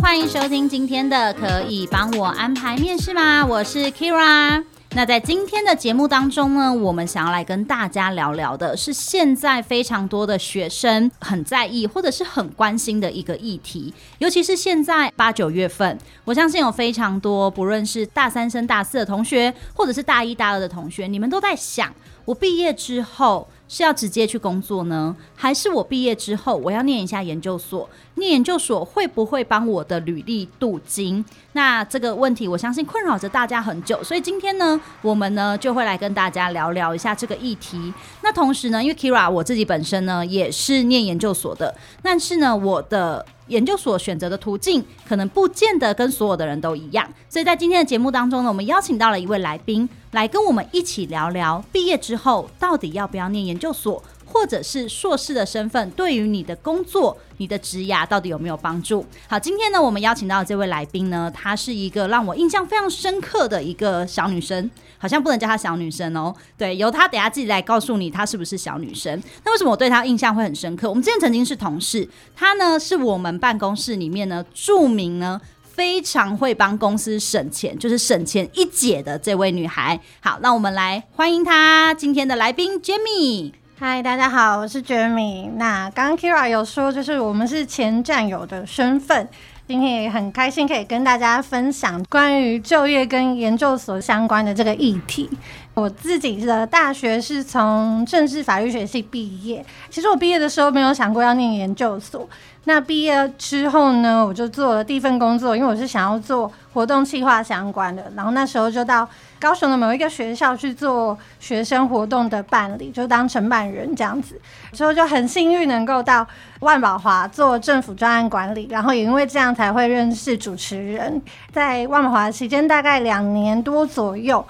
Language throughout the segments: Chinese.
欢迎收听今天的，可以帮我安排面试吗？我是 Kira。那在今天的节目当中呢，我们想要来跟大家聊聊的是现在非常多的学生很在意或者是很关心的一个议题，尤其是现在八九月份，我相信有非常多不论是大三升大四的同学，或者是大一大二的同学，你们都在想，我毕业之后是要直接去工作呢，还是我毕业之后我要念一下研究所？念研究所会不会帮我的履历镀金？那这个问题我相信困扰着大家很久，所以今天呢，我们呢就会来跟大家聊聊一下这个议题。那同时呢，因为 Kira 我自己本身呢也是念研究所的，但是呢，我的研究所选择的途径可能不见得跟所有的人都一样，所以在今天的节目当中呢，我们邀请到了一位来宾来跟我们一起聊聊毕业之后到底要不要念研究所。或者是硕士的身份，对于你的工作、你的职涯到底有没有帮助？好，今天呢，我们邀请到这位来宾呢，她是一个让我印象非常深刻的一个小女生，好像不能叫她小女生哦。对，由她等下自己来告诉你她是不是小女生。那为什么我对她印象会很深刻？我们之前曾经是同事，她呢是我们办公室里面呢著名呢非常会帮公司省钱，就是省钱一姐的这位女孩。好，那我们来欢迎她今天的来宾 Jamie。嗨，大家好，我是 Jeremy。那刚刚 Kira 有说，就是我们是前战友的身份，今天也很开心可以跟大家分享关于就业跟研究所相关的这个议题。我自己的大学是从政治法律学系毕业，其实我毕业的时候没有想过要念研究所。那毕业之后呢，我就做了第一份工作，因为我是想要做活动企划相关的。然后那时候就到高雄的某一个学校去做学生活动的办理，就当承办人这样子。之后就很幸运能够到万宝华做政府专案管理，然后也因为这样才会认识主持人。在万宝华期间大概两年多左右，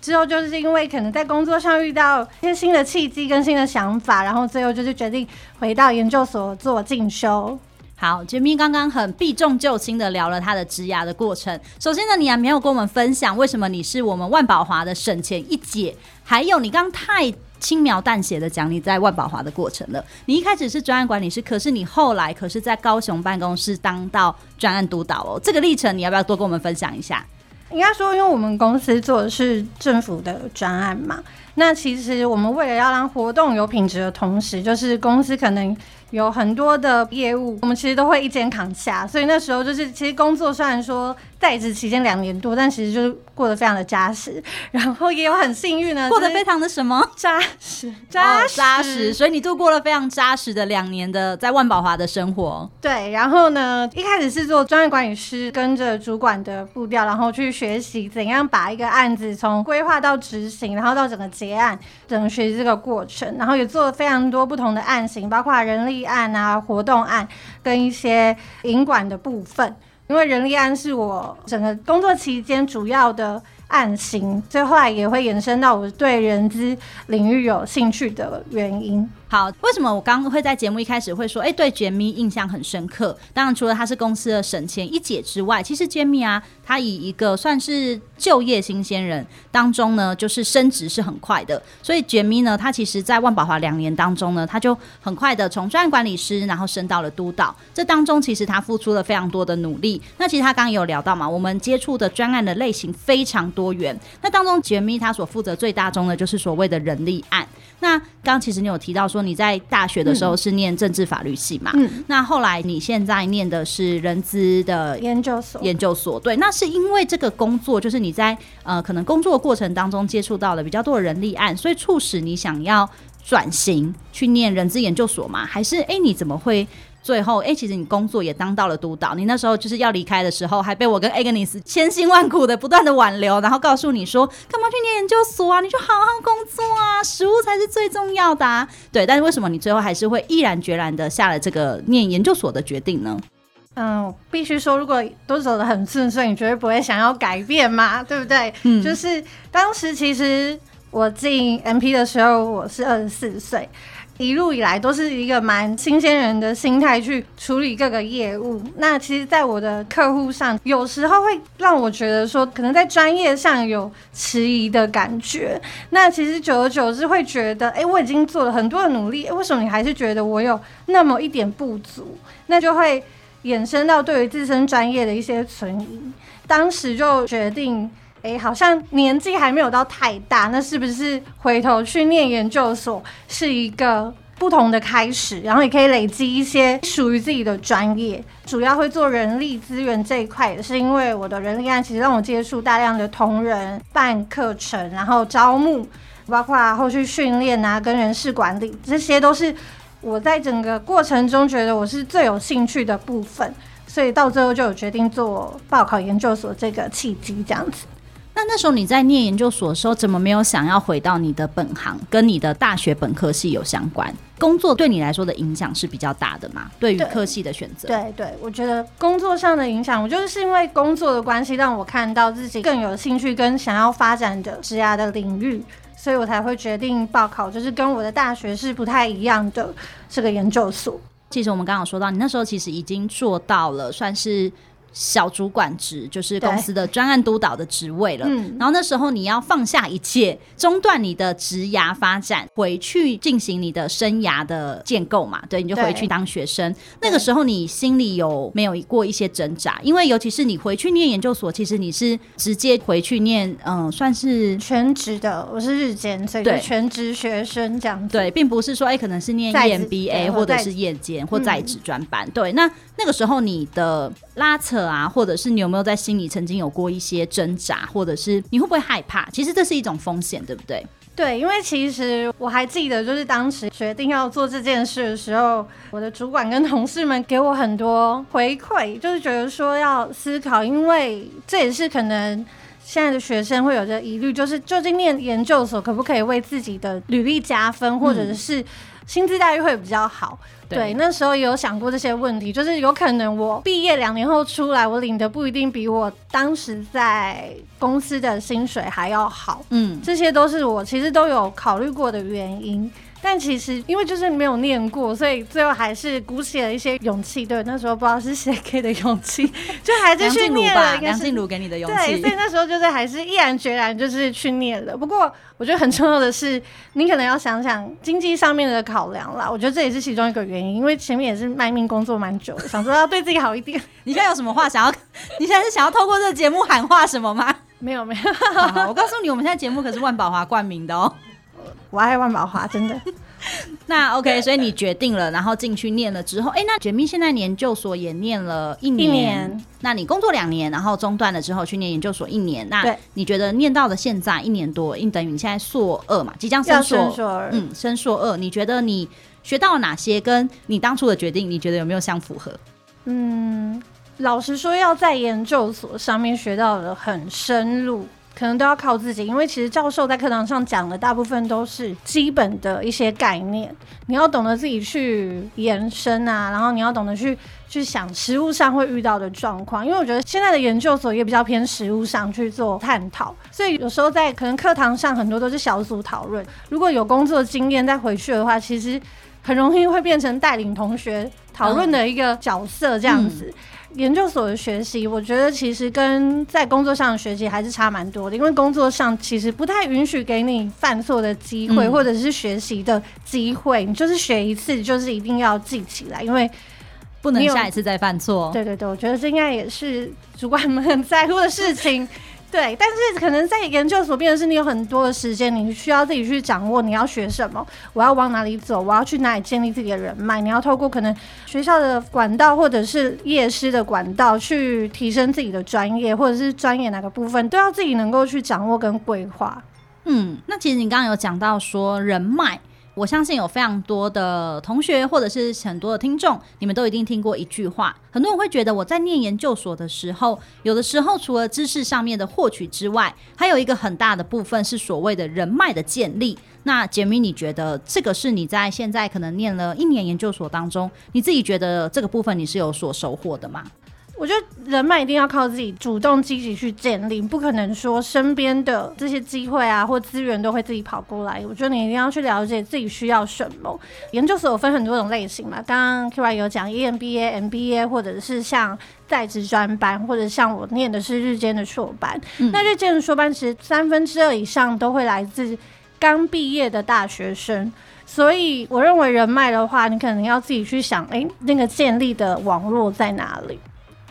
之后就是因为可能在工作上遇到一些新的契机跟新的想法，然后最后就是决定回到研究所做进修。好杰咪刚刚很避重就轻的聊了他的职涯的过程。首先呢，你还没有跟我们分享为什么你是我们万宝华的省钱一姐，还有你刚刚太轻描淡写的讲你在万宝华的过程了。你一开始是专案管理师，可是你后来可是在高雄办公室当到专案督导哦。这个历程你要不要多跟我们分享一下？应该说，因为我们公司做的是政府的专案嘛，那其实我们为了要让活动有品质的同时，就是公司可能。有很多的业务，我们其实都会一肩扛下，所以那时候就是，其实工作虽然说在职期间两年多，但其实就是过得非常的扎实，然后也有很幸运呢，过得非常的什么扎实，扎实，扎实，所以你度过了非常扎实的两年的在万宝华的生活。对，然后呢，一开始是做专业管理师，跟着主管的步调，然后去学习怎样把一个案子从规划到执行，然后到整个结案，整个学习这个过程，然后也做了非常多不同的案型，包括人力。案啊，活动案跟一些营管的部分，因为人力案是我整个工作期间主要的案型，所以后来也会延伸到我对人资领域有兴趣的原因。好，为什么我刚刚会在节目一开始会说，哎、对 Jamie 印象很深刻？当然，除了他是公司的省钱一姐之外，其实 Jamie 啊，他以一个算是就业新鲜人当中呢，就是升职是很快的。所以 Jamie 呢，他其实在万宝华两年当中呢，他就很快的从专案管理师，然后升到了督导。这当中其实他付出了非常多的努力。那其实他刚刚有聊到嘛，我们接触的专案的类型非常多元。那当中 Jamie 他所负责最大宗的就是所谓的人力案。那刚刚其实你有提到说你在大学的时候是念政治法律系嘛？嗯，那后来你现在念的是人资的研究所。研究所，对，那是因为这个工作，就是你在呃可能工作的过程当中接触到了比较多的人力案，所以促使你想要转型去念人资研究所嘛？还是哎、欸、你怎么会？最后，哎、欸，其实你工作也当到了督导。你那时候就是要离开的时候，还被我跟 Agnes 千辛万苦的不断的挽留，然后告诉你说，干嘛去念研究所啊？你就好好工作啊，实务才是最重要的啊。对，但是为什么你最后还是会毅然决然的下了这个念研究所的决定呢？嗯，必须说，如果都走得很顺遂，你绝对不会想要改变嘛，对不对？嗯，就是当时其实我进 MP 的时候，我是二十四岁。一路以来都是一个蛮新鲜人的心态去处理各个业务。那其实，在我的客户上，有时候会让我觉得说，可能在专业上有迟疑的感觉。那其实久而久之会觉得，哎，我已经做了很多的努力，为什么你还是觉得我有那么一点不足？那就会衍生到对于自身专业的一些存疑。当时就决定。哎、好像年纪还没有到太大，那是不是回头去念研究所是一个不同的开始？然后也可以累积一些属于自己的专业。主要会做人力资源这一块，也是因为我的人力案其实让我接触大量的同仁、办课程，然后招募，包括后续训练啊，跟人事管理，这些都是我在整个过程中觉得我是最有兴趣的部分。所以到最后就有决定做报考研究所这个契机，这样子。那那时候你在念研究所的时候，怎么没有想要回到你的本行，跟你的大学本科系有相关？工作对你来说的影响是比较大的嘛？对于科系的选择，对对，我觉得工作上的影响，我就是因为工作的关系，让我看到自己更有兴趣跟想要发展的职涯的领域，所以我才会决定报考，就是跟我的大学是不太一样的这个研究所。其实我们刚刚说到，你那时候其实已经做到了，算是。小主管职就是公司的专案督导的职位了。嗯，然后那时候你要放下一切，中断你的职涯发展，回去进行你的生涯的建构嘛？对，你就回去当学生。那个时候你心里有没有过一些挣扎？因为尤其是你回去念研究所，其实你是直接回去念，嗯，算是全职的。我是日间，所以就全职学生这样子。对，并不是说哎、欸，可能是念 EMBA 或者是夜间或在职专班。嗯、对，那那个时候你的拉扯。啊，或者是你有没有在心里曾经有过一些挣扎，或者是你会不会害怕？其实这是一种风险，对不对？对，因为其实我还记得，就是当时决定要做这件事的时候，我的主管跟同事们给我很多回馈，就是觉得说要思考，因为这也是可能现在的学生会有这疑虑，就是究竟念研究所可不可以为自己的履历加分，或者是薪资待遇会比较好？对，对，那时候也有想过这些问题，就是有可能我毕业两年后出来，我领的不一定比我当时在公司的薪水还要好。嗯，这些都是我其实都有考虑过的原因。但其实因为就是没有念过，所以最后还是鼓起了一些勇气。对，那时候不知道是谁给的勇气，就还是去念了。梁静茹给你的勇气。对，所以那时候就是还是毅然决然就是去念了。不过我觉得很重要的是，你可能要想想经济上面的考量啦。我觉得这也是其中一个原因，因为前面也是卖命工作蛮久的，想说要对自己好一点。你现在有什么话想要？你现在是想要透过这个节目喊话什么吗？没有没有。好好，我告诉你，我们现在节目可是万宝华冠名的哦。我爱万宝华，真的。那 OK，所以你决定了，然后进去念了之后，哎、欸，那 Jamie 现在研究所也念了一年。一年。那你工作两年，然后中断了之后去念研究所一年。那你觉得念到了现在一年多，应等于你现在硕二嘛？即将升硕二。嗯，升硕二。你觉得你学到了哪些？跟你当初的决定，你觉得有没有相符合？嗯，老实说，要在研究所上面学到的很深入。可能都要靠自己，因为其实教授在课堂上讲的大部分都是基本的一些概念，你要懂得自己去延伸啊，然后你要懂得去去想实务上会遇到的状况，因为我觉得现在的研究所也比较偏实务上去做探讨，所以有时候在可能课堂上很多都是小组讨论，如果有工作经验再回去的话，其实很容易会变成带领同学讨论的一个角色这样子。研究所的学习，我觉得其实跟在工作上的学习还是差蛮多的，因为工作上其实不太允许给你犯错的机会，或者是学习的机会。你就是学一次，就是一定要记起来，因为不能下一次再犯错。对对对，我觉得这应该也是主管们很 在乎的事情。对，但是可能在研究所，变的是你有很多的时间，你需要自己去掌握你要学什么，我要往哪里走，我要去哪里建立自己的人脉，你要透过可能学校的管道或者是业师的管道去提升自己的专业，或者是专业哪个部分都要自己能够去掌握跟规划。嗯，那其实你刚刚有讲到说人脉。我相信有非常多的同学，或者是很多的听众，你们都一定听过一句话。很多人会觉得我在念研究所的时候，有的时候除了知识上面的获取之外，还有一个很大的部分是所谓的人脉的建立。那杰米，你觉得这个是你在现在可能念了一年研究所当中，你自己觉得这个部分你是有所收获的吗？我觉得人脉一定要靠自己主动积极去建立，不可能说身边的这些机会啊或资源都会自己跑过来。我觉得你一定要去了解自己需要什么。研究所有分很多种类型嘛，刚刚 Kira 有讲 EMBA、MBA，或者是像在职专班，或者像我念的是日间的硕班。嗯、那日间的硕班其实三分之二以上都会来自刚毕业的大学生，所以我认为人脉的话，你可能要自己去想，哎、欸，那个建立的网络在哪里？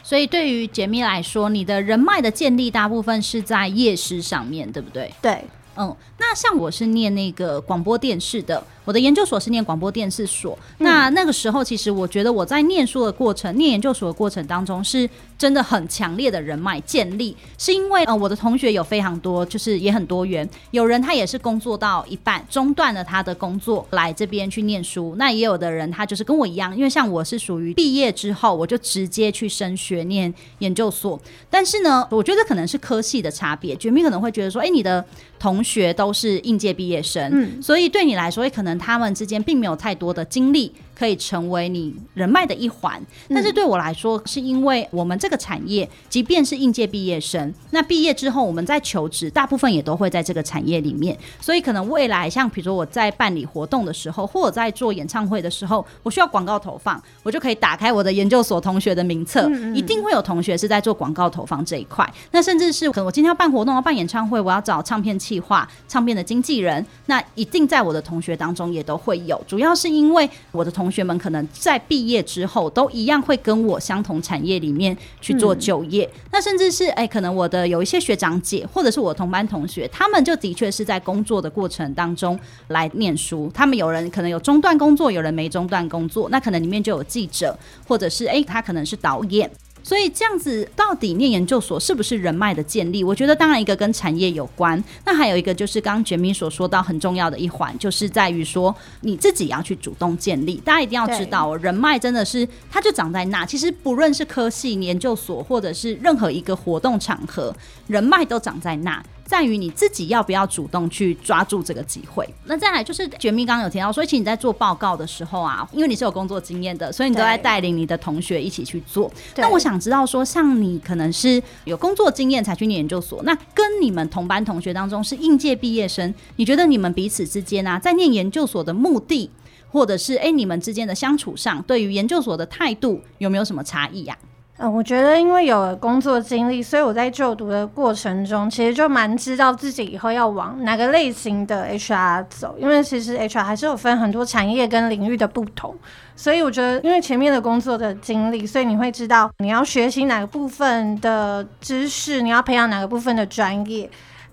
所以对于杰米来说，你的人脉的建立大部分是在夜市上面，对不对？对，嗯，那像我是念那个广播电视的。我的研究所是念广播电视所，那那个时候其实我觉得我在念书的过程，念研究所的过程当中是真的很强烈的人脉建立，是因为呃我的同学有非常多，就是也很多元，有人他也是工作到一半中断了他的工作来这边去念书，那也有的人他就是跟我一样，因为像我是属于毕业之后我就直接去升学念研究所，但是呢，我觉得可能是科系的差别，绝密可能会觉得说，哎，你的同学都是应届毕业生，嗯，所以对你来说，也可能。他们之间并没有太多的经历。可以成为你人脉的一环，但是对我来说，是因为我们这个产业，即便是应届毕业生，那毕业之后我们在求职，大部分也都会在这个产业里面，所以可能未来像比如说我在办理活动的时候，或者在做演唱会的时候，我需要广告投放，我就可以打开我的研究所同学的名册，一定会有同学是在做广告投放这一块。那甚至是可能我今天要办活动，要办演唱会，我要找唱片企划、唱片的经纪人，那一定在我的同学当中也都会有。主要是因为我的同同学们可能在毕业之后都一样会跟我相同产业里面去做就业，嗯、那甚至是哎、欸，可能我的有一些学长姐或者是我同班同学，他们就的确是在工作的过程当中来念书。他们有人可能有中断工作，有人没中断工作，那可能里面就有记者，或者是哎、欸，他可能是导演。所以这样子，到底念研究所是不是人脉的建立？我觉得当然一个跟产业有关，那还有一个就是刚刚杰米所说到很重要的一环，就是在于说你自己要去主动建立。大家一定要知道，人脉真的是它就长在那。其实不论是科系、研究所，或者是任何一个活动场合，人脉都长在那。在于你自己要不要主动去抓住这个机会。那再来就是绝密刚刚有提到，所以其实你在做报告的时候啊，因为你是有工作经验的，所以你都在带领你的同学一起去做。那我想知道说，像你可能是有工作经验才去念研究所，那跟你们同班同学当中是应届毕业生，你觉得你们彼此之间啊，在念研究所的目的，或者是诶、欸、你们之间的相处上，对于研究所的态度有没有什么差异呀、啊？嗯，我觉得因为有了工作经历，所以我在就读的过程中，其实就蛮知道自己以后要往哪个类型的 HR 走。因为其实 HR 还是有分很多产业跟领域的不同，所以我觉得因为前面的工作的经历，所以你会知道你要学习哪个部分的知识，你要培养哪个部分的专业。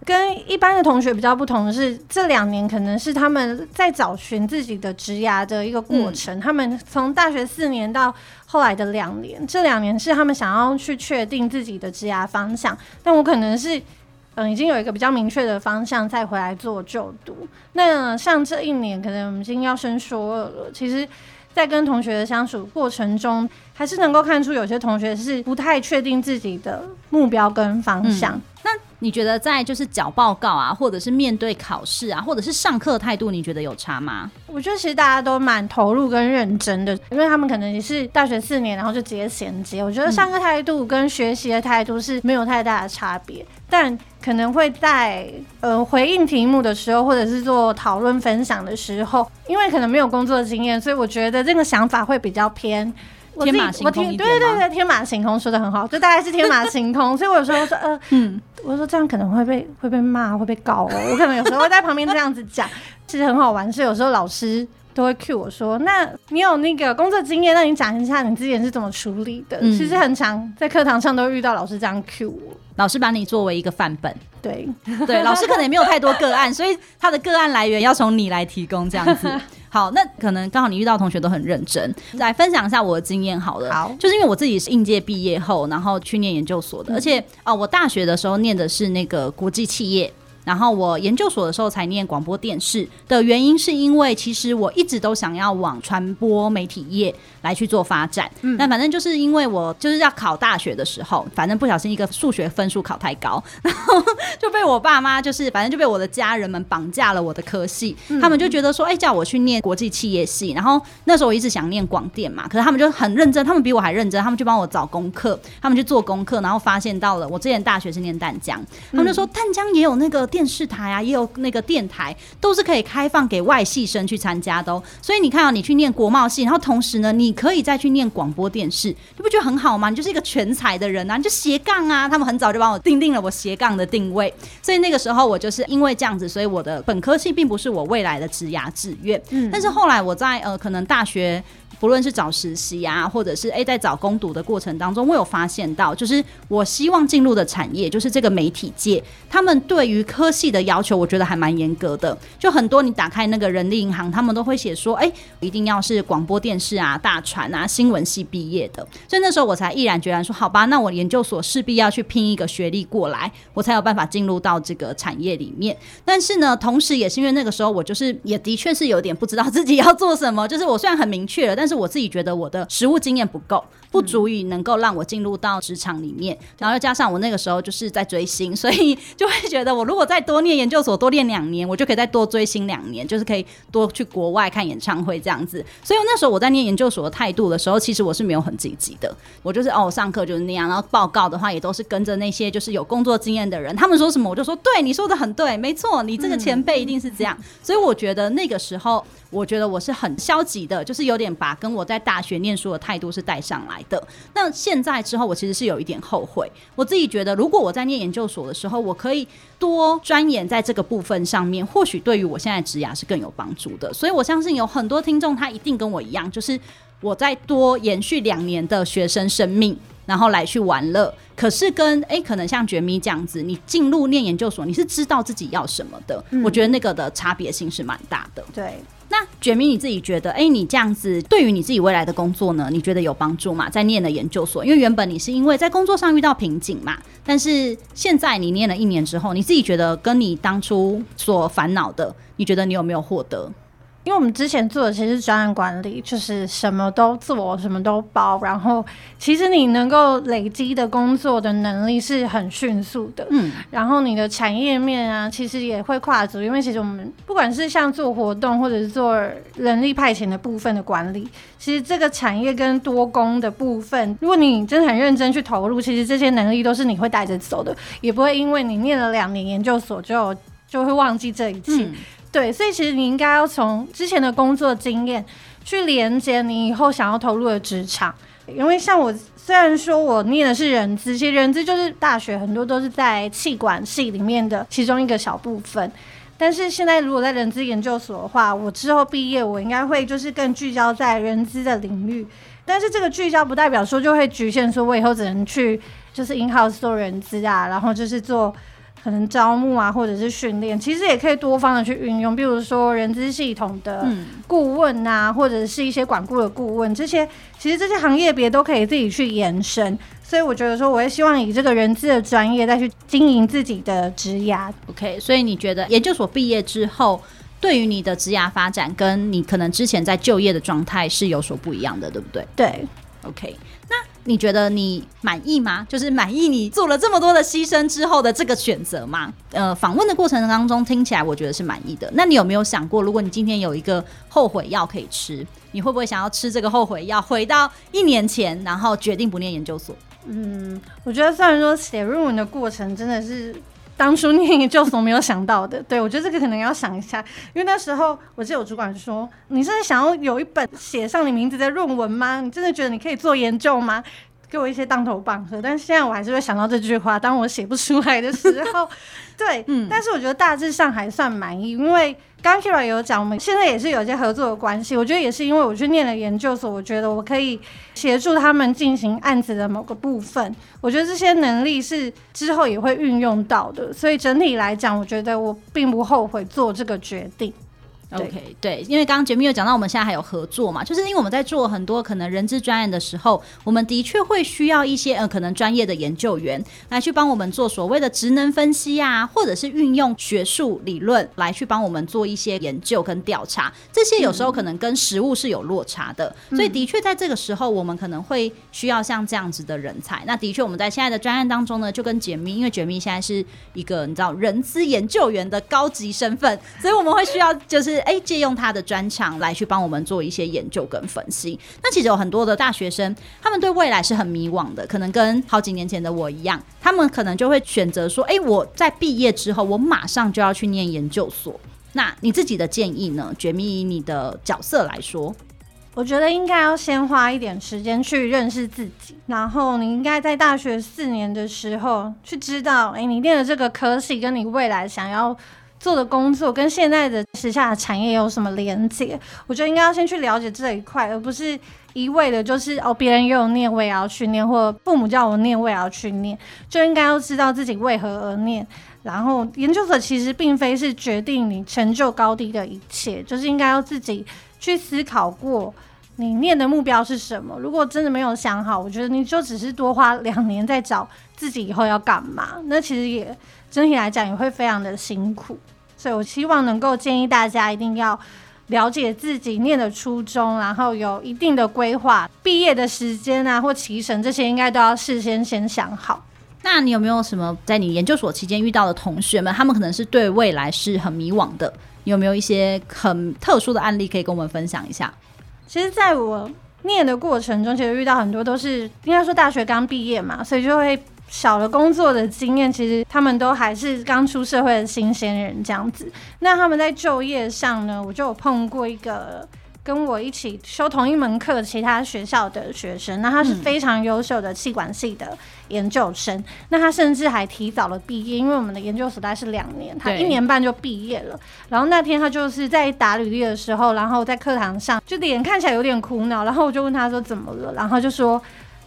跟一般的同学比较不同的是，这两年可能是他们在找寻自己的职涯的一个过程。嗯、他们从大学四年到后来的两年，这两年是他们想要去确定自己的职涯方向。但我可能是，嗯，已经有一个比较明确的方向，再回来做就读。那像这一年，可能我们已经要升硕二了。其实，在跟同学的相处过程中，还是能够看出有些同学是不太确定自己的目标跟方向。嗯那你觉得在就是缴报告啊，或者是面对考试啊，或者是上课态度，你觉得有差吗？我觉得其实大家都蛮投入跟认真的，因为他们可能也是大学四年，然后就直接衔接。我觉得上课态度跟学习的态度是没有太大的差别，嗯、但可能会在呃回应题目的时候，或者是做讨论分享的时候，因为可能没有工作经验，所以我觉得这个想法会比较偏。我天马行空对对对，天马行空说的很好，就大概是天马行空，所以我有时候说，呃，嗯，我说这样可能会被会被骂，会被告哦。我可能有时候会在旁边这样子讲，其实很好玩，是有时候老师都会 cue 我说，那你有那个工作经验，那你讲一下你之前是怎么处理的？嗯、其实很常在课堂上都遇到老师这样 cue 我，老师把你作为一个范本，对 对，老师可能也没有太多个案，所以他的个案来源要从你来提供这样子。好，那可能刚好你遇到同学都很认真，来分享一下我的经验好了。好，就是因为我自己是应届毕业后，然后去念研究所的，嗯、而且啊、呃，我大学的时候念的是那个国际企业。然后我研究所的时候才念广播电视的原因，是因为其实我一直都想要往传播媒体业来去做发展。嗯，但反正就是因为我就是要考大学的时候，反正不小心一个数学分数考太高，然后就被我爸妈就是反正就被我的家人们绑架了我的科系。嗯，他们就觉得说，哎，叫我去念国际企业系。然后那时候我一直想念广电嘛，可是他们就很认真，他们比我还认真，他们就帮我找功课，他们去做功课，然后发现到了我之前大学是念淡江，他们就说淡江也有那个。电视台啊，也有那个电台，都是可以开放给外系生去参加的哦。所以你看啊，你去念国贸系，然后同时呢，你可以再去念广播电视，你不觉得很好吗？你就是一个全才的人啊，你就斜杠啊。他们很早就帮我定定了我斜杠的定位，所以那个时候我就是因为这样子，所以我的本科系并不是我未来的职涯志愿。嗯，但是后来我在呃，可能大学。不论是找实习啊，或者是诶，在找工读的过程当中，我有发现到，就是我希望进入的产业，就是这个媒体界，他们对于科系的要求，我觉得还蛮严格的。就很多你打开那个人力银行，他们都会写说，诶，一定要是广播电视啊、大传啊、新闻系毕业的。所以那时候我才毅然决然说，好吧，那我研究所势必要去拼一个学历过来，我才有办法进入到这个产业里面。但是呢，同时也是因为那个时候我就是也的确是有点不知道自己要做什么，就是我虽然很明确了，但是。我自己觉得我的实务经验不够，不足以能够让我进入到职场里面。然后又加上我那个时候就是在追星，所以就会觉得我如果再多念研究所，多念两年，我就可以再多追星两年，就是可以多去国外看演唱会这样子。所以那时候我在念研究所的态度的时候，其实我是没有很积极的。我就是哦，上课就是那样，然后报告的话也都是跟着那些就是有工作经验的人，他们说什么我就说对，你说的很对，没错，你这个前辈一定是这样。所以我觉得那个时候。我觉得我是很消极的，就是有点把跟我在大学念书的态度是带上来的。那现在之后，我其实是有一点后悔。我自己觉得，如果我在念研究所的时候，我可以多钻研在这个部分上面，或许对于我现在职涯是更有帮助的。所以我相信有很多听众，他一定跟我一样，就是我再多延续两年的学生生命，然后来去玩乐。可是跟诶、可能像觉咪这样子，你进入念研究所，你是知道自己要什么的。我觉得那个的差别性是蛮大的。对。那卷明你自己觉得，哎、你这样子对于你自己未来的工作呢，你觉得有帮助吗？在念了研究所，因为原本你是因为在工作上遇到瓶颈嘛，但是现在你念了一年之后，你自己觉得跟你当初所烦恼的，你觉得你有没有获得？因为我们之前做的其实是专案管理，就是什么都做，什么都包，然后其实你能够累积的工作的能力是很迅速的，嗯，然后你的产业面啊，其实也会跨足，因为其实我们不管是像做活动或者是做人力派遣的部分的管理，其实这个产业跟多工的部分，如果你真的很认真去投入，其实这些能力都是你会带着走的，也不会因为你念了两年研究所就就会忘记这一切。嗯对，所以其实你应该要从之前的工作经验去连接你以后想要投入的职场，因为像我虽然说我念的是人资，其实人资就是大学很多都是在气管系里面的其中一个小部分，但是现在如果在人资研究所的话，我之后毕业我应该会就是更聚焦在人资的领域，但是这个聚焦不代表说就会局限说我以后只能去就是 in house 做人资啊，然后就是做。可能招募啊，或者是训练，其实也可以多方的去运用。比如说人资系统的顾问啊，嗯、或者是一些管顾的顾问，这些其实这些行业别都可以自己去延伸。所以我觉得说，我也希望以这个人资的专业再去经营自己的职涯。OK，所以你觉得研究所毕业之后，对于你的职涯发展，跟你可能之前在就业的状态是有所不一样的，对不对？对。OK，那你觉得你满意吗？就是满意你做了这么多的牺牲之后的这个选择吗？呃，访问的过程当中听起来我觉得是满意的。那你有没有想过，如果你今天有一个后悔药可以吃，你会不会想要吃这个后悔药，回到一年前，然后决定不念研究所？嗯，我觉得虽然说写论文的过程真的是。当初念研究所没有想到的，对，我觉得这个可能要想一下，因为那时候我记得有主管说：“你是想要有一本写上你名字的论文吗？你真的觉得你可以做研究吗？”给我一些当头棒喝，但是现在我还是会想到这句话。当我写不出来的时候，对，嗯，但是我觉得大致上还算满意，因为刚刚 Kira 有讲，我们现在也是有一些合作的关系。我觉得也是因为我去念了研究所，我觉得我可以协助他们进行案子的某个部分。我觉得这些能力是之后也会运用到的，所以整体来讲，我觉得我并不后悔做这个决定。OK，对，因为刚刚杰米有讲到，我们现在还有合作嘛，就是因为我们在做很多可能人资专案的时候，我们的确会需要一些呃可能专业的研究员来去帮我们做所谓的职能分析啊，或者是运用学术理论来去帮我们做一些研究跟调查，这些有时候可能跟实物是有落差的，嗯、所以的确在这个时候，我们可能会需要像这样子的人才。那的确我们在现在的。专案当中呢，就跟杰米，因为杰米现在是一个你知道人资研究员的高级身份，所以我们会需要就是。哎，借用他的专长来去帮我们做一些研究跟分析。那其实有很多的大学生，他们对未来是很迷惘的，可能跟好几年前的我一样，他们可能就会选择说：“哎，我在毕业之后，我马上就要去念研究所。”那你自己的建议呢？绝密以你的角色来说，我觉得应该要先花一点时间去认识自己，然后你应该在大学四年的时候去知道，哎，你念的这个科系跟你未来想要。做的工作跟现在的时下的产业有什么连接？我觉得应该要先去了解这一块，而不是一味的就是哦，别人也有念，我也要去念，或父母叫我念，我也要去念，就应该要知道自己为何而念。然后研究所其实并非是决定你成就高低的一切，就是应该要自己去思考过你念的目标是什么。如果真的没有想好，我觉得你就只是多花两年在找自己以后要干嘛，那其实也整体来讲也会非常的辛苦。所以我希望能够建议大家一定要了解自己念的初衷，然后有一定的规划，毕业的时间啊或期程这些应该都要事先先想好。那你有没有什么在你研究所期间遇到的同学们，他们可能是对未来是很迷惘的？有没有一些很特殊的案例可以跟我们分享一下？其实，在我念的过程中，其实遇到很多都是应该说大学刚毕业嘛，所以就会。少了工作的经验，其实他们都还是刚出社会的新鲜人这样子。那他们在就业上呢，我就有碰过一个跟我一起修同一门课其他学校的学生，那他是非常优秀的气管系的研究生，嗯、那他甚至还提早了毕业，因为我们的研究所大概是两年，他一年半就毕业了。然后那天他就是在打履历的时候，然后在课堂上就脸看起来有点苦恼，然后我就问他说怎么了，然后就说。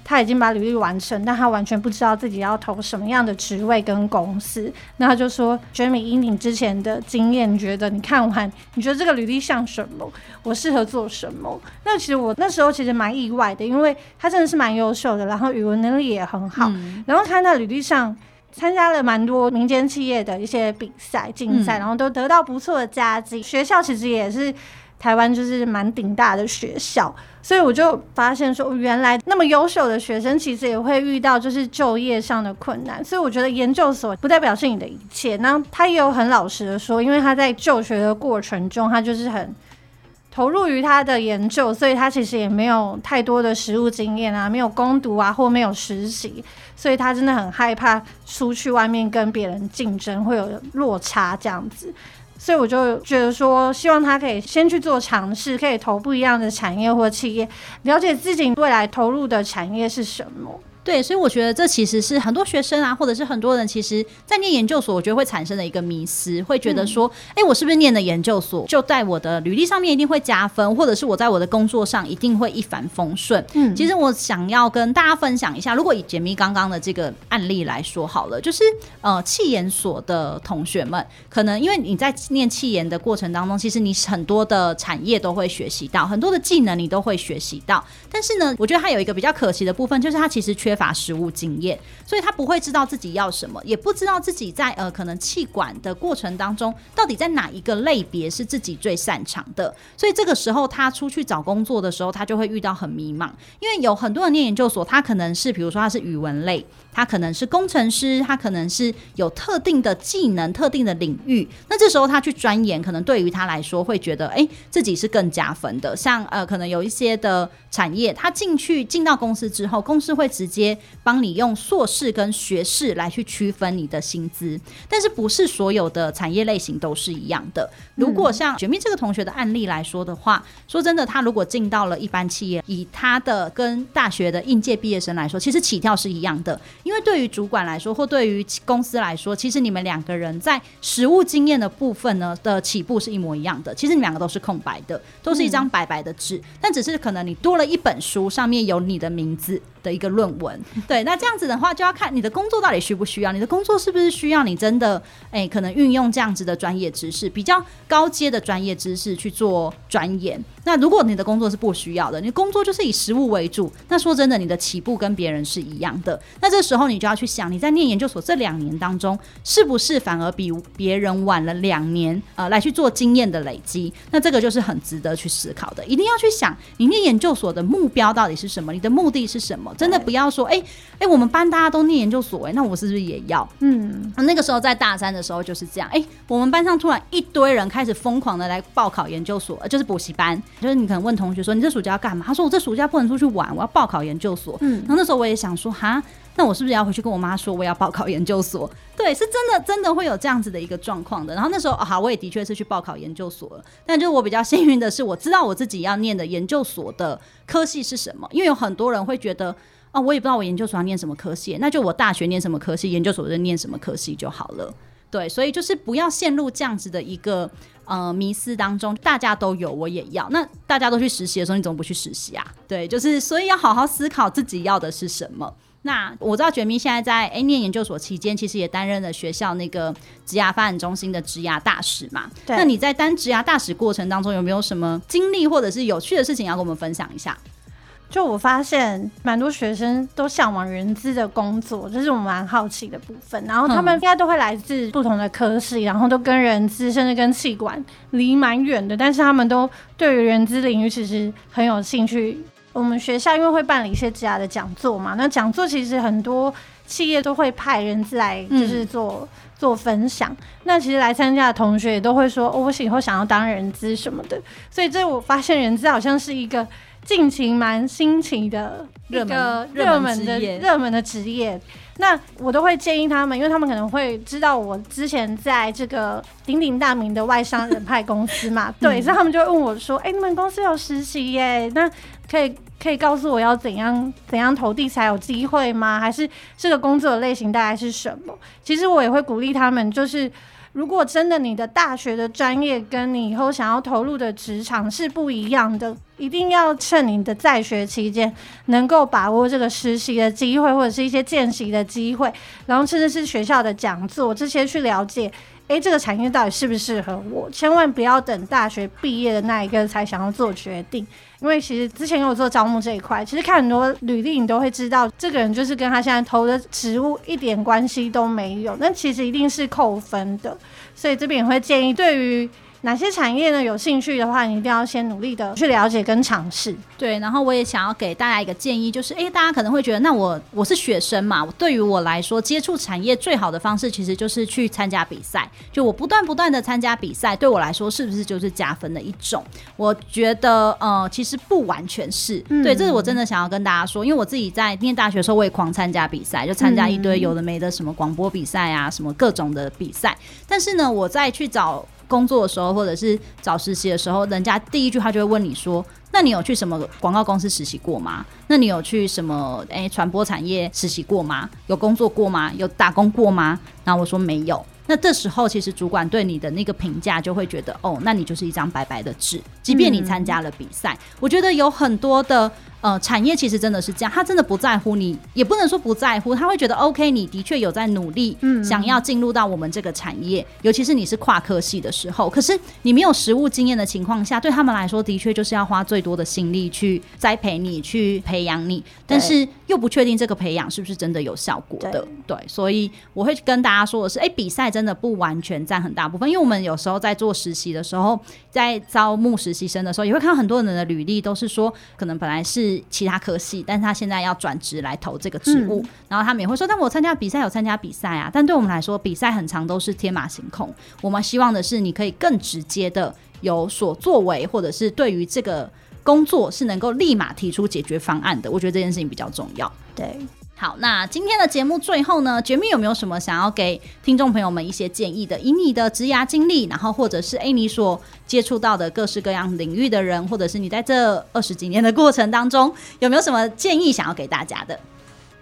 他已经把履历完成，但他完全不知道自己要投什么样的职位跟公司。那他就说：“ Jimmy，，以你之前的经验，你觉得你看完，你觉得这个履历像什么？我适合做什么？”那其实我那时候其实蛮意外的，因为他真的是蛮优秀的，然后语文能力也很好。嗯、然后他在履历上参加了蛮多民间企业的一些比赛竞赛，嗯、然后都得到不错的佳绩。学校其实也是。台湾就是蛮顶大的学校，所以我就发现说，原来那么优秀的学生其实也会遇到就是就业上的困难。所以我觉得研究所不代表是你的一切。那他也有很老实的说，因为他在就学的过程中，他就是很投入于他的研究，所以他其实也没有太多的实务经验啊，没有攻读啊，或没有实习，所以他真的很害怕出去外面跟别人竞争会有落差这样子。所以我就觉得说，希望他可以先去做尝试，可以投不一样的产业或企业，了解自己未来投入的产业是什么。对，所以我觉得这其实是很多学生啊，或者是很多人，其实在念研究所，我觉得会产生的一个迷思，会觉得说，哎、嗯，我是不是念的研究所，就在我的履历上面一定会加分，或者是我在我的工作上一定会一帆风顺？嗯，其实我想要跟大家分享一下，如果以解密刚刚的这个案例来说好了，就是呃，气研所的同学们，可能因为你在念气研的过程当中，其实你很多的产业都会学习到，很多的技能你都会学习到，但是呢，我觉得它有一个比较可惜的部分，就是它其实缺。乏实务经验，所以他不会知道自己要什么，也不知道自己在呃可能气管的过程当中，到底在哪一个类别是自己最擅长的。所以这个时候他出去找工作的时候，他就会遇到很迷茫，因为有很多人念研究所，他可能是比如说他是语文类。他可能是工程师，他可能是有特定的技能、特定的领域。那这时候他去钻研，可能对于他来说会觉得，哎、自己是更加分的。像呃，可能有一些的产业，他进去进到公司之后，公司会直接帮你用硕士跟学士来去区分你的薪资。但是不是所有的产业类型都是一样的。如果像雪蜜这个同学的案例来说的话，说真的，他如果进到了一般企业，以他的跟大学的应届毕业生来说，其实起跳是一样的。因为对于主管来说，或对于公司来说，其实你们两个人在实务经验的部分呢的起步是一模一样的。其实你们两个都是空白的，都是一张白白的纸，嗯，但只是可能你多了一本书，上面有你的名字的一个论文。对，那这样子的话，就要看你的工作到底需不需要，你的工作是不是需要你真的哎，可能运用这样子的专业知识，比较高阶的专业知识去做专研。那如果你的工作是不需要的，你工作就是以实务为主，那说真的，你的起步跟别人是一样的。那这时候你就要去想，你在念研究所这两年当中，是不是反而比别人晚了两年，呃，来去做经验的累积？那这个就是很值得去思考的。一定要去想，你念研究所的目标到底是什么？你的目的是什么？真的不要说，哎、欸、哎、欸，我们班大家都念研究所、欸，哎，那我是不是也要？嗯，那个时候在大三的时候就是这样，哎、欸，我们班上突然一堆人开始疯狂的来报考研究所，就是补习班。就是你可能问同学说，你这暑假要干嘛？他说我这暑假不能出去玩，我要报考研究所。嗯，然后那时候我也想说，哈。那我是不是要回去跟我妈说我要报考研究所？对，是真的，真的会有这样子的一个状况的。然后那时候啊，好，我也的确是去报考研究所了。但就是我比较幸运的是，我知道我自己要念的研究所的科系是什么。因为有很多人会觉得，哦，我也不知道我研究所要念什么科系，那就我大学念什么科系，研究所就念什么科系就好了。对，所以就是不要陷入这样子的一个呃迷思当中。大家都有，我也要。那大家都去实习的时候，你怎么不去实习啊？对，就是所以要好好思考自己要的是什么。那我知道觉明现在在哎念研究所期间，其实也担任了学校那个职涯发展中心的职涯大使嘛。对。那你在当职涯大使过程当中，有没有什么经历或者是有趣的事情要跟我们分享一下？就我发现，蛮多学生都向往人资的工作，这是我蛮好奇的部分。然后他们应该都会来自不同的科室，然后都跟人资甚至跟企管离蛮远的，但是他们都对于人资领域其实很有兴趣。我们学校因为会办理一些职涯的讲座嘛，那讲座其实很多企业都会派人资来，就是做、嗯、做分享。那其实来参加的同学也都会说，哦，我以后想要当人资什么的。所以这我发现人资好像是一个近期蛮新奇的一个热门的热门的职业。那我都会建议他们，因为他们可能会知道我之前在这个鼎鼎大名的外商人派公司嘛，对，所以他们就会问我说，哎，你们公司有实习耶？那可以。可以告诉我要怎样怎样投递才有机会吗？还是这个工作的类型大概是什么？其实我也会鼓励他们，就是如果真的你的大学的专业跟你以后想要投入的职场是不一样的，一定要趁你的在学期间能够把握这个实习的机会，或者是一些见习的机会，然后甚至是学校的讲座这些去了解。诶，这个产业到底适不适合我？千万不要等大学毕业的那一个才想要做决定，因为其实之前有做招募这一块，其实看很多履历，你都会知道这个人就是跟他现在投的职务一点关系都没有，那其实一定是扣分的。所以这边也会建议，对于哪些产业呢？有兴趣的话，你一定要先努力的去了解跟尝试。对，然后我也想要给大家一个建议，就是，诶，大家可能会觉得，那我我是学生嘛，对于我来说，接触产业最好的方式，其实就是去参加比赛。就我不断不断的参加比赛，对我来说，是不是就是加分的一种？我觉得，呃，其实不完全是。嗯、对，这是我真的想要跟大家说，因为我自己在念大学的时候，我也狂参加比赛，就参加一堆有的没的，什么广播比赛啊，什么各种的比赛。但是呢，我再去找。工作的时候，或者是找实习的时候，人家第一句话就会问你说：“那你有去什么广告公司实习过吗？那你有去什么诶传播产业实习过吗？有工作过吗？有打工过吗？”然后我说没有。那这时候其实主管对你的那个评价就会觉得：“哦，那你就是一张白白的纸。”即便你参加了比赛，我觉得有很多的呃，产业其实真的是这样，他真的不在乎你，也不能说不在乎，他会觉得 OK，你的确有在努力，嗯，想要进入到我们这个产业，尤其是你是跨科系的时候，可是你没有实务经验的情况下，对他们来说，的确就是要花最多的心力去栽培你，去培养你，但是又不确定这个培养是不是真的有效果的，对，对，所以我会跟大家说的是，哎、欸，比赛真的不完全占很大部分，因为我们有时候在做实习的时候，在招募实习生的时候，也会看到很多人的履历都是说，可能本来是。其他科系，但是他现在要转职来投这个职务，嗯、然后他们也会说，但我参加比赛有参加比赛啊，但对我们来说，比赛很长都是天马行空。我们希望的是，你可以更直接的有所作为，或者是对于这个工作是能够立马提出解决方案的。我觉得这件事情比较重要。对。好，那今天的节目最后呢，绝密有没有什么想要给听众朋友们一些建议的？以你的职涯经历，然后或者是诶你所接触到的各式各样领域的人，或者是你在这二十几年的过程当中，有没有什么建议想要给大家的？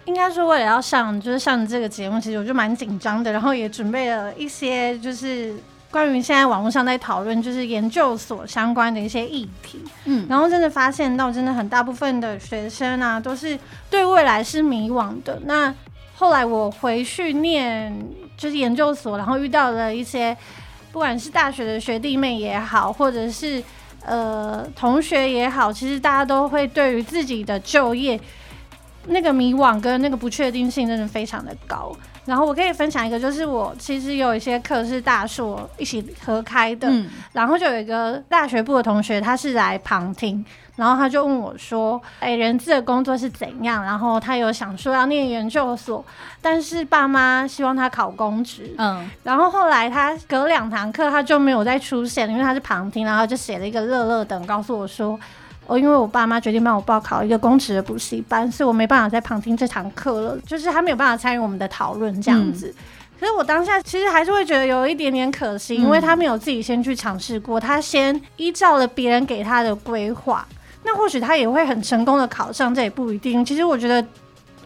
应该是，为了要上，就是上这个节目，其实我就蛮紧张的，然后也准备了一些，就是。关于现在网络上在讨论，就是研究所相关的一些议题，嗯，然后真的发现到，真的很大部分的学生啊，都是对未来是迷惘的。那后来我回去念就是研究所，然后遇到了一些，不管是大学的学弟妹也好，或者是呃同学也好，其实大家都会对于自己的就业那个迷惘跟那个不确定性，真的非常的高。然后我可以分享一个，就是我其实有一些课是大硕一起合开的，嗯，然后就有一个大学部的同学，他是来旁听，然后他就问我说：“哎，人资的工作是怎样？”然后他有想说要念研究所，但是爸妈希望他考公职，嗯，然后后来他隔两堂课他就没有再出现，因为他是旁听，然后就写了一个乐乐等，告诉我说。哦，因为我爸妈决定帮我报考一个公职的补习班，所以我没办法在旁听这堂课了。就是他没有办法参与我们的讨论这样子。可是我当下其实还是会觉得有一点点可惜，因为他没有自己先去尝试过，他先依照了别人给他的规划，那或许他也会很成功的考上，这也不一定。其实我觉得，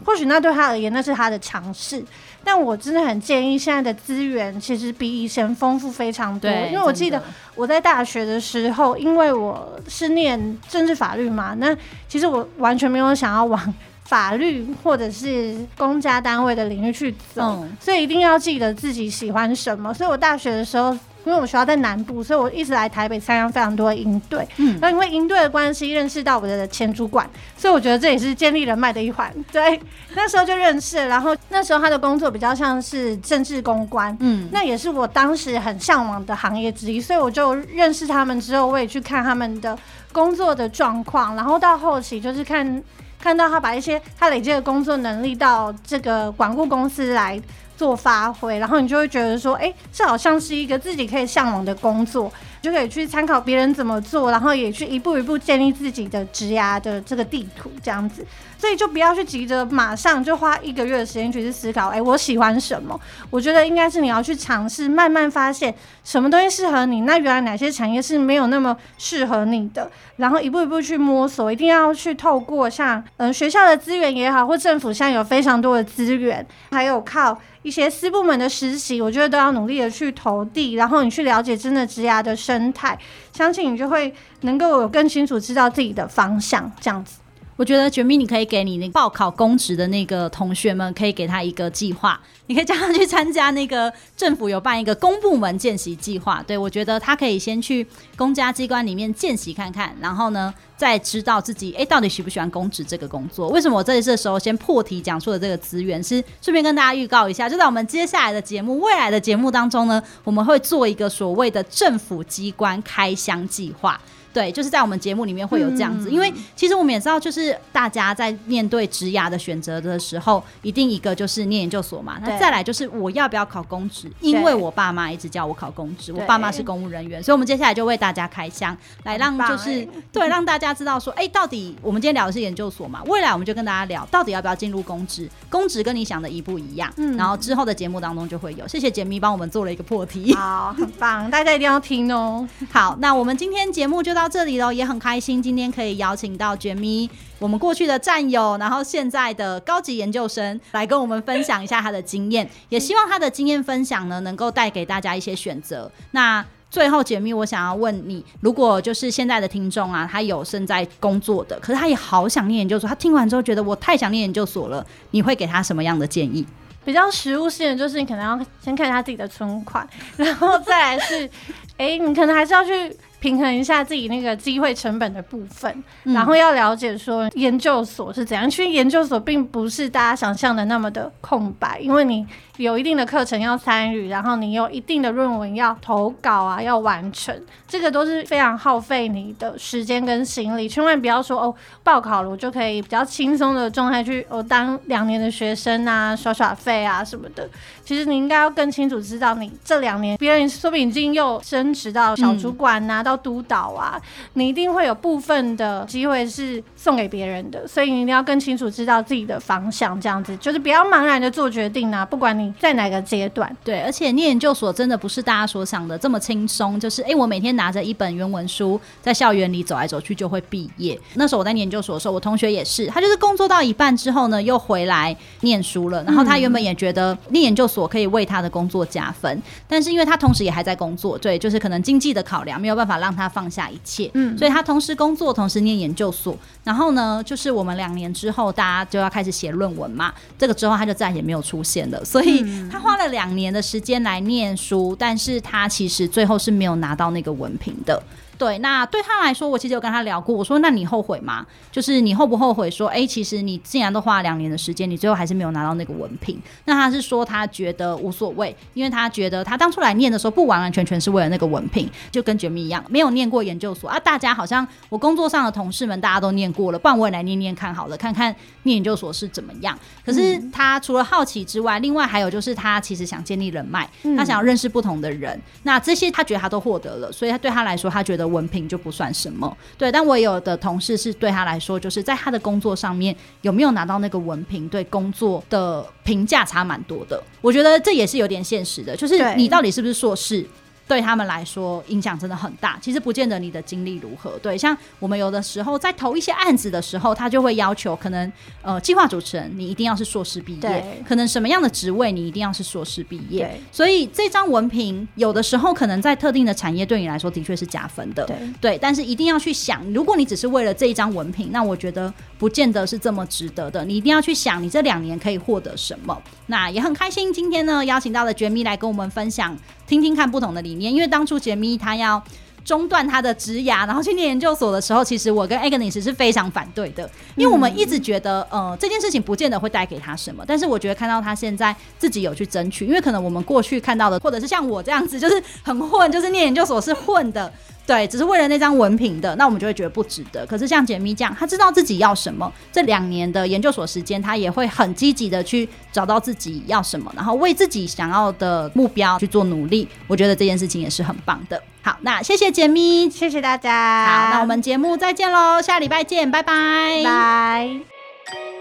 或许那对他而言那是他的尝试。但我真的很建议，现在的资源其实比以前丰富非常多。因为我记得我在大学的时候，因为我是念政治法律嘛，那其实我完全没有想要往法律或者是公家单位的领域去走，所以一定要记得自己喜欢什么。所以我大学的时候。因为我们学校在南部，所以我一直来台北参加非常多的营队。嗯，那因为营队的关系，认识到我的前主管，所以我觉得这也是建立人脉的一环。对，那时候就认识。然后那时候他的工作比较像是政治公关，嗯，那也是我当时很向往的行业之一。所以我就认识他们之后，我也去看他们的工作的状况。然后到后期就是看看到他把一些他累积的工作能力到这个管顾公司来。做发挥，然后你就会觉得说，哎，这好像是一个自己可以向往的工作，就可以去参考别人怎么做，然后也去一步一步建立自己的职涯的这个地图，这样子。所以就不要去急着马上就花一个月的时间去思考，哎，我喜欢什么？我觉得应该是你要去尝试，慢慢发现什么东西适合你。那原来哪些产业是没有那么适合你的？然后一步一步去摸索，一定要去透过像嗯、学校的资源也好，或政府现在有非常多的资源，还有靠。一些私部门的实习，我觉得都要努力的去投递，然后你去了解真的职涯的生态，相信你就会能够有更清楚知道自己的方向，这样子。我觉得绝密，你可以给你那报考公职的那个同学们，可以给他一个计划，你可以叫他去参加那个政府有办一个公部门见习计划。对，我觉得他可以先去公家机关里面见习看看，然后呢，再知道自己哎到底喜不喜欢公职这个工作。为什么我这一次的时候先破题讲述的这个资源，是顺便跟大家预告一下，就在我们接下来的节目、未来的节目当中呢，我们会做一个所谓的政府机关开箱计划。对，就是在我们节目里面会有这样子，嗯、因为其实我们也知道，就是大家在面对职涯的选择的时候，一定一个就是念研究所嘛，那再来就是我要不要考公职？因为我爸妈一直叫我考公职，我爸妈是公务人员，所以我们接下来就为大家开箱，来让就是、欸、对让大家知道说，哎，到底我们今天聊的是研究所嘛？未来我们就跟大家聊，到底要不要进入公职？公职跟你想的一不一样？嗯，然后之后的节目当中就会有。谢谢解密帮我们做了一个破题，好，很棒，大家一定要听哦。好，那我们今天节目就到到这里喽，也很开心今天可以邀请到绝密，我们过去的战友，然后现在的高级研究生来跟我们分享一下他的经验，也希望他的经验分享呢能够带给大家一些选择。那最后，解密，我想要问你，如果就是现在的听众啊，他有正在工作的，可是他也好想念研究所，他听完之后觉得我太想念研究所了，你会给他什么样的建议？比较实务性的，就是你可能要先看一下自己的存款，然后再来是，哎、你可能还是要去。平衡一下自己那个机会成本的部分，嗯、然后要了解说研究所是怎样。其实研究所并不是大家想象的那么的空白，因为你有一定的课程要参与，然后你有一定的论文要投稿啊，要完成，这个都是非常耗费你的时间跟心力。千万不要说哦，报考了我就可以比较轻松的状态去哦当两年的学生啊，耍耍费啊什么的。其实你应该要更清楚知道，你这两年别人说不定已经又升职到小主管呐、啊。嗯要督导啊，你一定会有部分的机会是送给别人的，所以你一定要更清楚知道自己的方向，这样子就是不要茫然的做决定啊。不管你在哪个阶段，对，而且念研究所真的不是大家所想的这么轻松，就是哎、欸，我每天拿着一本原文书在校园里走来走去就会毕业。那时候我在念研究所的时候，我同学也是，他就是工作到一半之后呢，又回来念书了。然后他原本也觉得念研究所可以为他的工作加分，但是因为他同时也还在工作，对，就是可能经济的考量没有办法。让他放下一切，嗯，所以他同时工作，同时念研究所。然后呢，就是我们两年之后，大家就要开始写论文嘛。这个之后，他就再也没有出现了。所以他花了两年的时间来念书，但是他其实最后是没有拿到那个文凭的。对，那对他来说，我其实有跟他聊过。我说：“那你后悔吗？就是你后不后悔？说，哎、欸，其实你既然都花了两年的时间，你最后还是没有拿到那个文凭。那他是说他觉得无所谓，因为他觉得他当初来念的时候，不完完全全是为了那个文凭，就跟绝密一样，没有念过研究所啊。大家好像我工作上的同事们，大家都念过了，不然我也来念念看好了，看看念研究所是怎么样。可是他除了好奇之外，另外还有就是他其实想建立人脉，他想要认识不同的人。那这些他觉得他都获得了，所以他对他来说，他觉得。文凭就不算什么，对。但我有的同事是对他来说，就是在他的工作上面有没有拿到那个文凭，对工作的评价差蛮多的。我觉得这也是有点现实的，就是你到底是不是硕士？对他们来说影响真的很大，其实不见得你的经历如何。对，像我们有的时候在投一些案子的时候，他就会要求可能呃计划主持人你一定要是硕士毕业，可能什么样的职位你一定要是硕士毕业。所以这张文凭有的时候可能在特定的产业对你来说的确是加分的。对，对，但是一定要去想，如果你只是为了这一张文凭，那我觉得不见得是这么值得的。你一定要去想，你这两年可以获得什么。那也很开心，今天呢邀请到了绝密来跟我们分享。听听看不同的理念，因为当初杰米他要中断他的职涯，然后去念研究所的时候，其实我跟 Agnes 是非常反对的，因为我们一直觉得，呃，这件事情不见得会带给他什么，但是我觉得看到他现在自己有去争取，因为可能我们过去看到的，或者是像我这样子，就是很混，就是念研究所是混的。对，只是为了那张文凭的，那我们就会觉得不值得。可是像解密这样，他知道自己要什么，这两年的研究所时间，他也会很积极的去找到自己要什么，然后为自己想要的目标去做努力。我觉得这件事情也是很棒的。好，那谢谢解密，谢谢大家。好，那我们节目再见喽，下礼拜见，拜拜，拜。